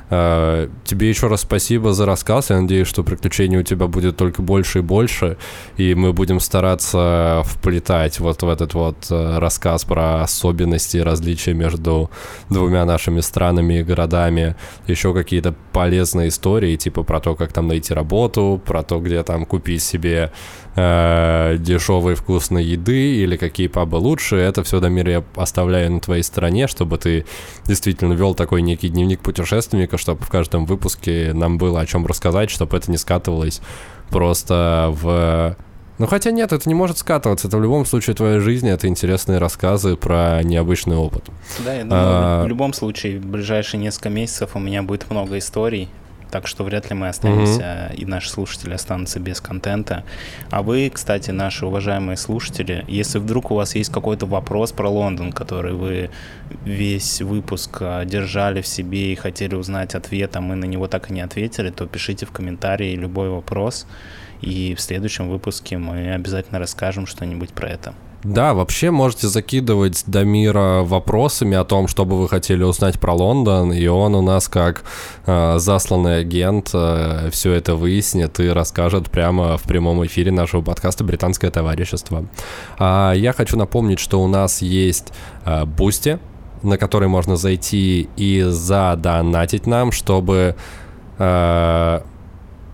Э, тебе еще раз спасибо за рассказ. Я надеюсь, что приключений у тебя будет только больше и больше, и мы будем стараться вплетать вот в этот вот э, рассказ про особенности и различия между двумя нашими странами и городами еще какие-то полезные истории, типа про то, как там найти работу, про то, где там купить себе э, дешевой вкусной еды или какие пабы лучше. Это все, Дамир, я оставляю на твоей стороне, чтобы ты действительно вел такой некий дневник путешественника, чтобы в каждом выпуске нам было о чем рассказать, чтобы это не скатывалось просто в... Ну хотя нет, это не может скатываться. Это в любом случае твоя жизнь, это интересные рассказы про необычный опыт. Да, я думаю, а... в любом случае, в ближайшие несколько месяцев у меня будет много историй, так что вряд ли мы останемся, mm-hmm. и наши слушатели останутся без контента. А вы, кстати, наши уважаемые слушатели, если вдруг у вас есть какой-то вопрос про Лондон, который вы весь выпуск а, держали в себе и хотели узнать ответ, а мы на него так и не ответили, то пишите в комментарии любой вопрос, и в следующем выпуске мы обязательно расскажем что-нибудь про это. Да, вообще можете закидывать Дамира вопросами о том, что бы вы хотели узнать про Лондон, и он у нас как э, засланный агент э, все это выяснит и расскажет прямо в прямом эфире нашего подкаста «Британское товарищество». А я хочу напомнить, что у нас есть э, Boosty, на который можно зайти и задонатить нам, чтобы... Э,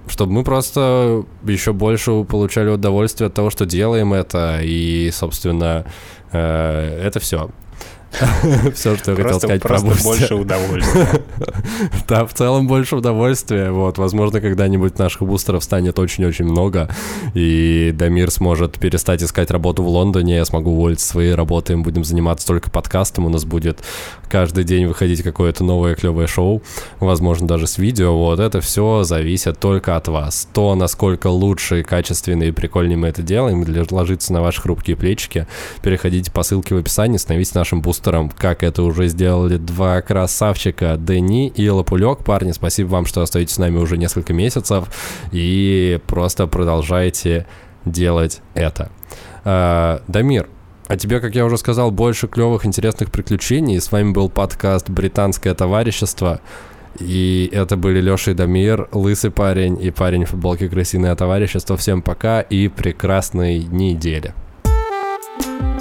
чтобы мы просто еще больше получали удовольствие от того, что делаем это, и, собственно, э, это все. Все, что я хотел сказать про Просто больше удовольствия. Да, в целом больше удовольствия. Вот, возможно, когда-нибудь наших бустеров станет очень-очень много, и Дамир сможет перестать искать работу в Лондоне, я смогу уволиться своей работы, мы будем заниматься только подкастом, у нас будет каждый день выходить какое-то новое клевое шоу, возможно, даже с видео. Вот, это все зависит только от вас. То, насколько лучше, качественнее и прикольнее мы это делаем, для ложиться на ваши хрупкие плечики, переходите по ссылке в описании, становитесь нашим бустером бустером, как это уже сделали два красавчика Дени и Лапулек. Парни, спасибо вам, что остаетесь с нами уже несколько месяцев и просто продолжайте делать это. А, Дамир, а тебе, как я уже сказал, больше клевых, интересных приключений. С вами был подкаст «Британское товарищество». И это были Леша и Дамир, лысый парень и парень в футболке «Крысиное товарищество». Всем пока и прекрасной недели. thank you